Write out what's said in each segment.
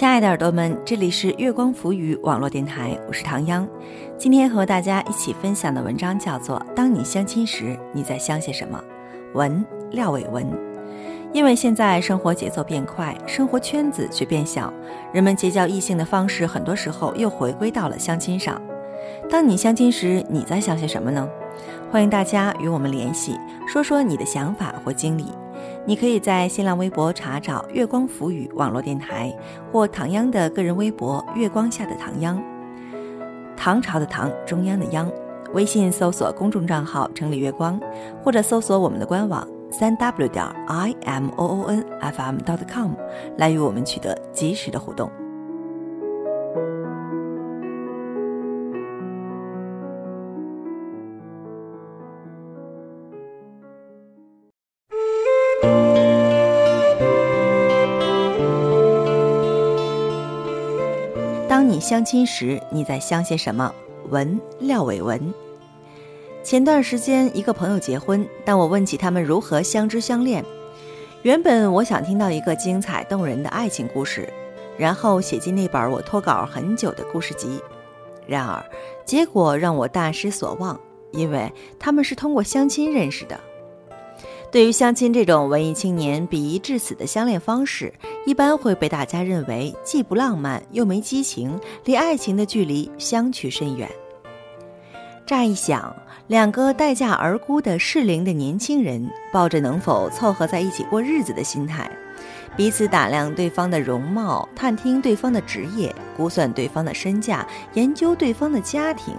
亲爱的耳朵们，这里是月光浮语网络电台，我是唐央。今天和大家一起分享的文章叫做《当你相亲时，你在想些什么》。文廖伟文。因为现在生活节奏变快，生活圈子却变小，人们结交异性的方式很多时候又回归到了相亲上。当你相亲时，你在想些什么呢？欢迎大家与我们联系，说说你的想法或经历。你可以在新浪微博查找“月光浮语”网络电台，或唐央的个人微博“月光下的唐央”，唐朝的唐，中央的央。微信搜索公众账号“城里月光”，或者搜索我们的官网三 w 点 i m o o n f m dot com 来与我们取得及时的互动。相亲时，你在想些什么？文廖伟文。前段时间，一个朋友结婚，当我问起他们如何相知相恋，原本我想听到一个精彩动人的爱情故事，然后写进那本我拖稿很久的故事集。然而，结果让我大失所望，因为他们是通过相亲认识的。对于相亲这种文艺青年鄙夷至死的相恋方式，一般会被大家认为既不浪漫又没激情，离爱情的距离相去甚远。乍一想，两个待嫁而孤的适龄的年轻人，抱着能否凑合在一起过日子的心态，彼此打量对方的容貌，探听对方的职业，估算对方的身价，研究对方的家庭，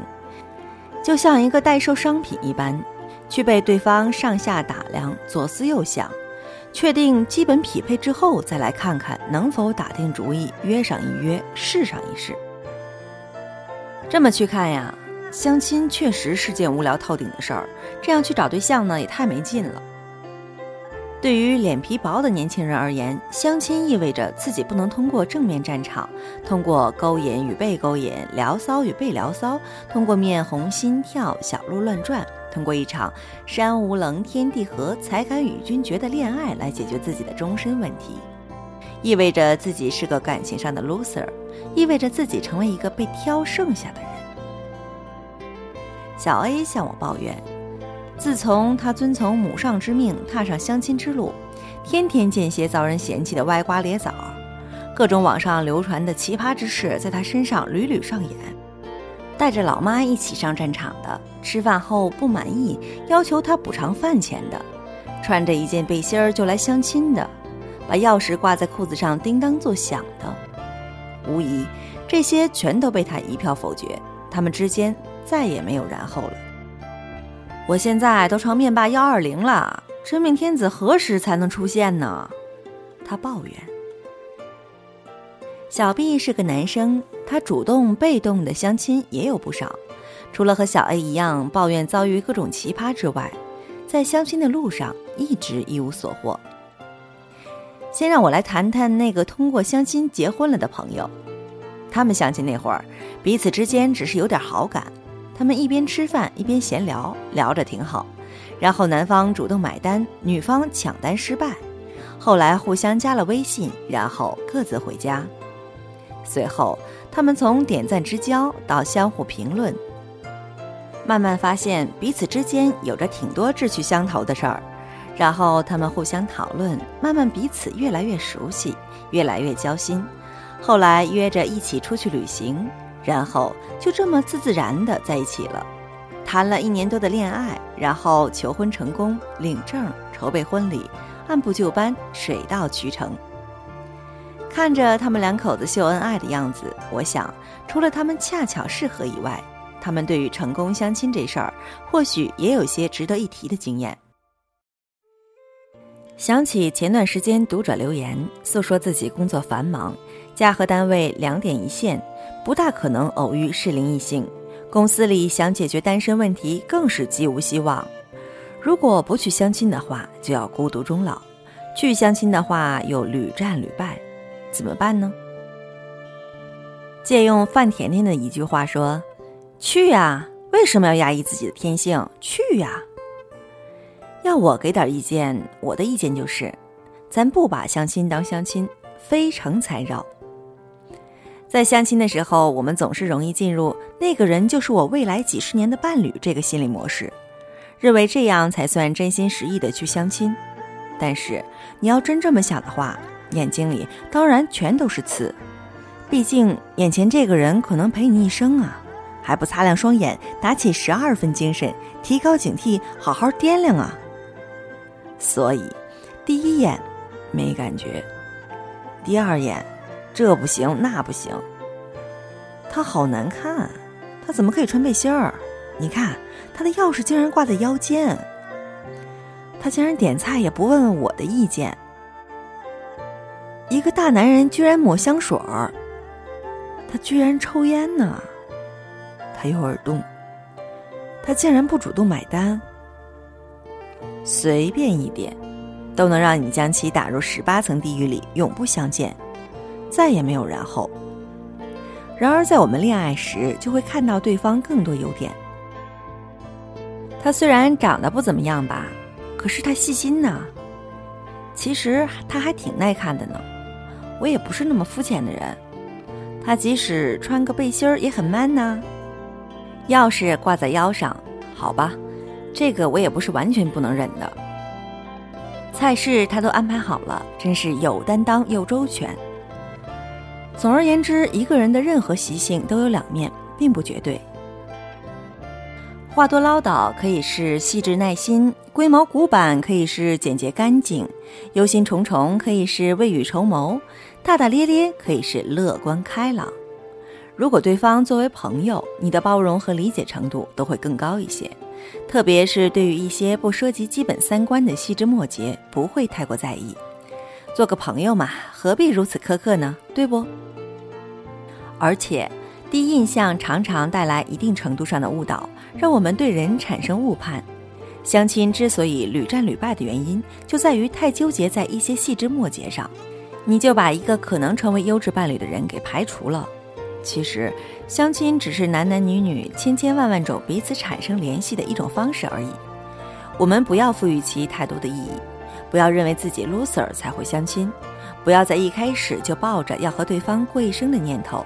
就像一个待售商品一般。去被对方上下打量，左思右想，确定基本匹配之后，再来看看能否打定主意约上一约，试上一试。这么去看呀，相亲确实是件无聊透顶的事儿。这样去找对象呢，也太没劲了。对于脸皮薄的年轻人而言，相亲意味着自己不能通过正面战场，通过勾引与被勾引、聊骚与被聊骚，通过面红心跳、小鹿乱撞，通过一场山无棱天地合才敢与君绝的恋爱来解决自己的终身问题，意味着自己是个感情上的 loser，意味着自己成为一个被挑剩下的人。小 A 向我抱怨。自从他遵从母上之命，踏上相亲之路，天天见些遭人嫌弃的歪瓜裂枣，各种网上流传的奇葩之事在他身上屡屡上演。带着老妈一起上战场的，吃饭后不满意要求他补偿饭钱的，穿着一件背心儿就来相亲的，把钥匙挂在裤子上叮当作响的，无疑这些全都被他一票否决。他们之间再也没有然后了。我现在都成面霸幺二零了，真命天子何时才能出现呢？他抱怨。小 B 是个男生，他主动被动的相亲也有不少，除了和小 A 一样抱怨遭遇各种奇葩之外，在相亲的路上一直一无所获。先让我来谈谈那个通过相亲结婚了的朋友，他们相亲那会儿，彼此之间只是有点好感。他们一边吃饭一边闲聊，聊着挺好。然后男方主动买单，女方抢单失败。后来互相加了微信，然后各自回家。随后他们从点赞之交到相互评论，慢慢发现彼此之间有着挺多志趣相投的事儿。然后他们互相讨论，慢慢彼此越来越熟悉，越来越交心。后来约着一起出去旅行。然后就这么自自然的在一起了，谈了一年多的恋爱，然后求婚成功，领证，筹备婚礼，按部就班，水到渠成。看着他们两口子秀恩爱的样子，我想，除了他们恰巧适合以外，他们对于成功相亲这事儿，或许也有些值得一提的经验。想起前段时间读者留言，诉说自己工作繁忙，家和单位两点一线。不大可能偶遇适龄异性，公司里想解决单身问题更是极无希望。如果不去相亲的话，就要孤独终老；去相亲的话，又屡战屡败，怎么办呢？借用范甜甜的一句话说：“去呀，为什么要压抑自己的天性？去呀！”要我给点意见，我的意见就是，咱不把相亲当相亲，非诚才扰。在相亲的时候，我们总是容易进入“那个人就是我未来几十年的伴侣”这个心理模式，认为这样才算真心实意的去相亲。但是，你要真这么想的话，眼睛里当然全都是刺。毕竟，眼前这个人可能陪你一生啊，还不擦亮双眼，打起十二分精神，提高警惕，好好掂量啊。所以，第一眼没感觉，第二眼。这不行，那不行。他好难看，他怎么可以穿背心儿？你看，他的钥匙竟然挂在腰间。他竟然点菜也不问问我的意见。一个大男人居然抹香水儿，他居然抽烟呢。他有耳洞，他竟然不主动买单。随便一点，都能让你将其打入十八层地狱里，永不相见。再也没有然后。然而，在我们恋爱时，就会看到对方更多优点。他虽然长得不怎么样吧，可是他细心呢。其实他还挺耐看的呢。我也不是那么肤浅的人。他即使穿个背心儿也很 man 呢。钥匙挂在腰上，好吧，这个我也不是完全不能忍的。菜式他都安排好了，真是有担当又周全。总而言之，一个人的任何习性都有两面，并不绝对。话多唠叨可以是细致耐心，龟毛古板可以是简洁干净，忧心忡忡可以是未雨绸缪，大大咧咧可以是乐观开朗。如果对方作为朋友，你的包容和理解程度都会更高一些，特别是对于一些不涉及基本三观的细枝末节，不会太过在意。做个朋友嘛，何必如此苛刻呢？对不？而且，第一印象常常带来一定程度上的误导，让我们对人产生误判。相亲之所以屡战屡败的原因，就在于太纠结在一些细枝末节上，你就把一个可能成为优质伴侣的人给排除了。其实，相亲只是男男女女千千万万种彼此产生联系的一种方式而已。我们不要赋予其太多的意义，不要认为自己 loser 才会相亲，不要在一开始就抱着要和对方过一生的念头。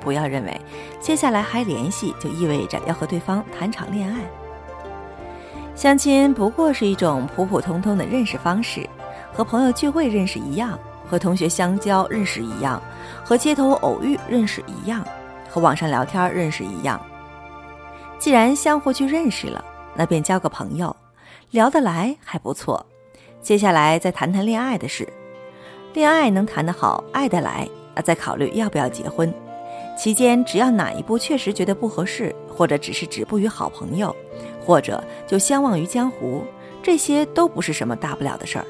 不要认为接下来还联系就意味着要和对方谈场恋爱。相亲不过是一种普普通通的认识方式，和朋友聚会认识一样，和同学相交认识一样，和街头偶遇认识一样，和网上聊天认识一样。既然相互去认识了，那便交个朋友，聊得来还不错。接下来再谈谈恋爱的事，恋爱能谈得好，爱得来，那再考虑要不要结婚。期间，只要哪一步确实觉得不合适，或者只是止步于好朋友，或者就相忘于江湖，这些都不是什么大不了的事儿。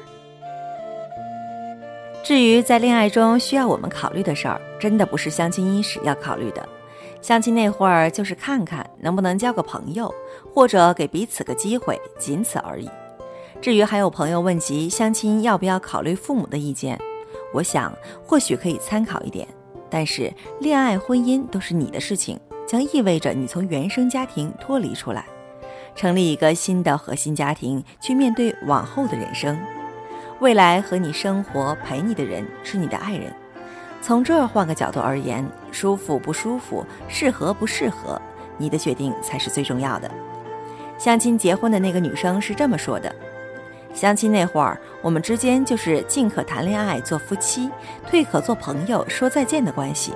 至于在恋爱中需要我们考虑的事儿，真的不是相亲伊始要考虑的。相亲那会儿就是看看能不能交个朋友，或者给彼此个机会，仅此而已。至于还有朋友问及相亲要不要考虑父母的意见，我想或许可以参考一点。但是，恋爱、婚姻都是你的事情，将意味着你从原生家庭脱离出来，成立一个新的核心家庭，去面对往后的人生。未来和你生活、陪你的人是你的爱人。从这儿换个角度而言，舒服不舒服，适合不适合，你的决定才是最重要的。相亲结婚的那个女生是这么说的。相亲那会儿，我们之间就是进可谈恋爱做夫妻，退可做朋友说再见的关系。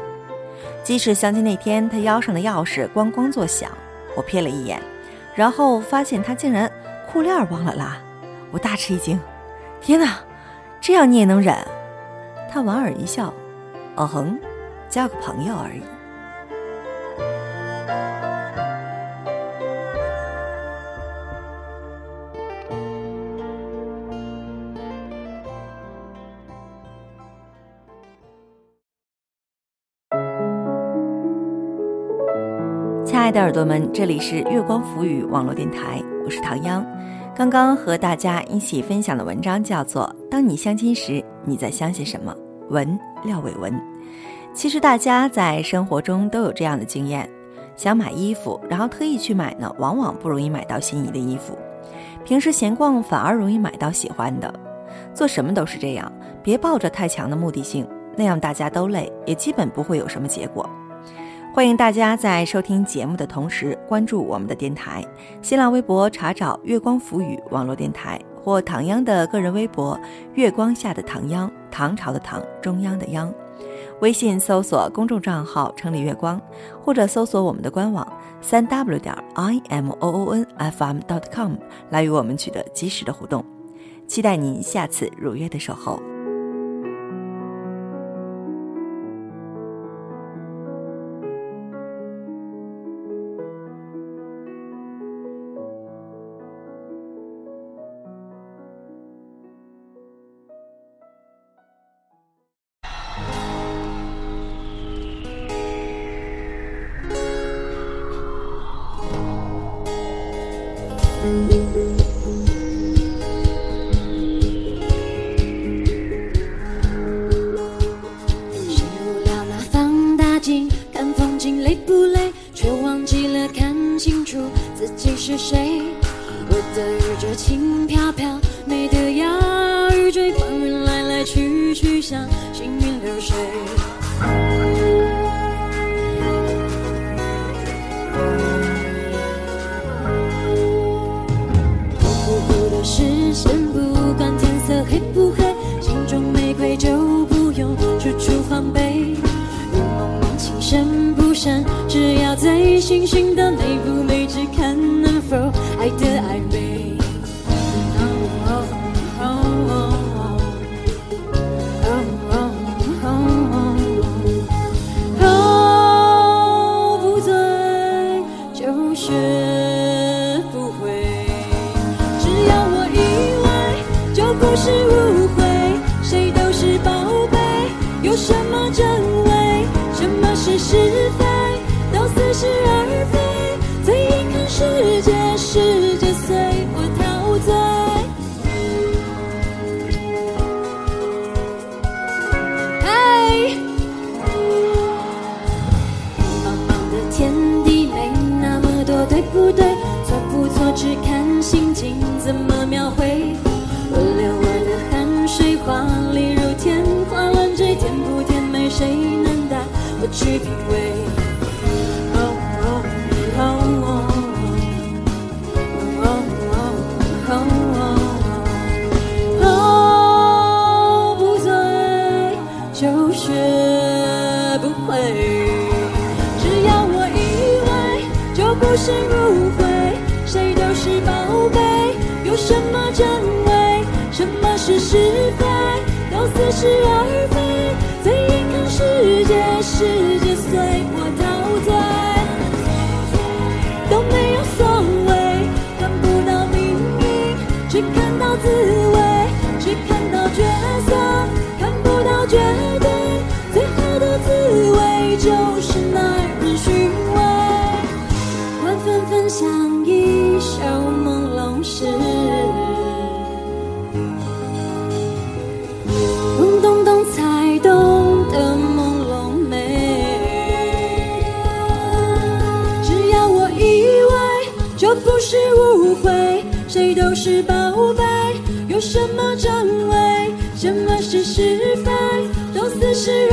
即使相亲那天他腰上的钥匙咣咣作响，我瞥了一眼，然后发现他竟然裤链忘了拉，我大吃一惊。天哪，这样你也能忍？他莞尔一笑，哦哼，交个朋友而已。亲爱的耳朵们，这里是月光浮语网络电台，我是唐央。刚刚和大家一起分享的文章叫做《当你相亲时，你在相信什么》。文廖伟文。其实大家在生活中都有这样的经验：想买衣服，然后特意去买呢，往往不容易买到心仪的衣服；平时闲逛，反而容易买到喜欢的。做什么都是这样，别抱着太强的目的性，那样大家都累，也基本不会有什么结果。欢迎大家在收听节目的同时关注我们的电台，新浪微博查找“月光浮语”网络电台，或唐央的个人微博“月光下的唐央”，唐朝的唐，中央的央。微信搜索公众账号“城里月光”，或者搜索我们的官网三 w 点 i m o o n f m dot com 来与我们取得及时的互动。期待您下次如约的守候。是误会。谁都是宝贝，有什么真伪？什么是是非？都似是是误会。谁都是宝贝，有什么真伪？什么是是非？都似是而非。最眼看世界，是就是耐人寻味。晚纷纷像一首朦胧诗，咚咚咚才懂得朦胧美。只要我以为，就不是误会。谁都是宝贝，有什么真伪？什么是是非？都似是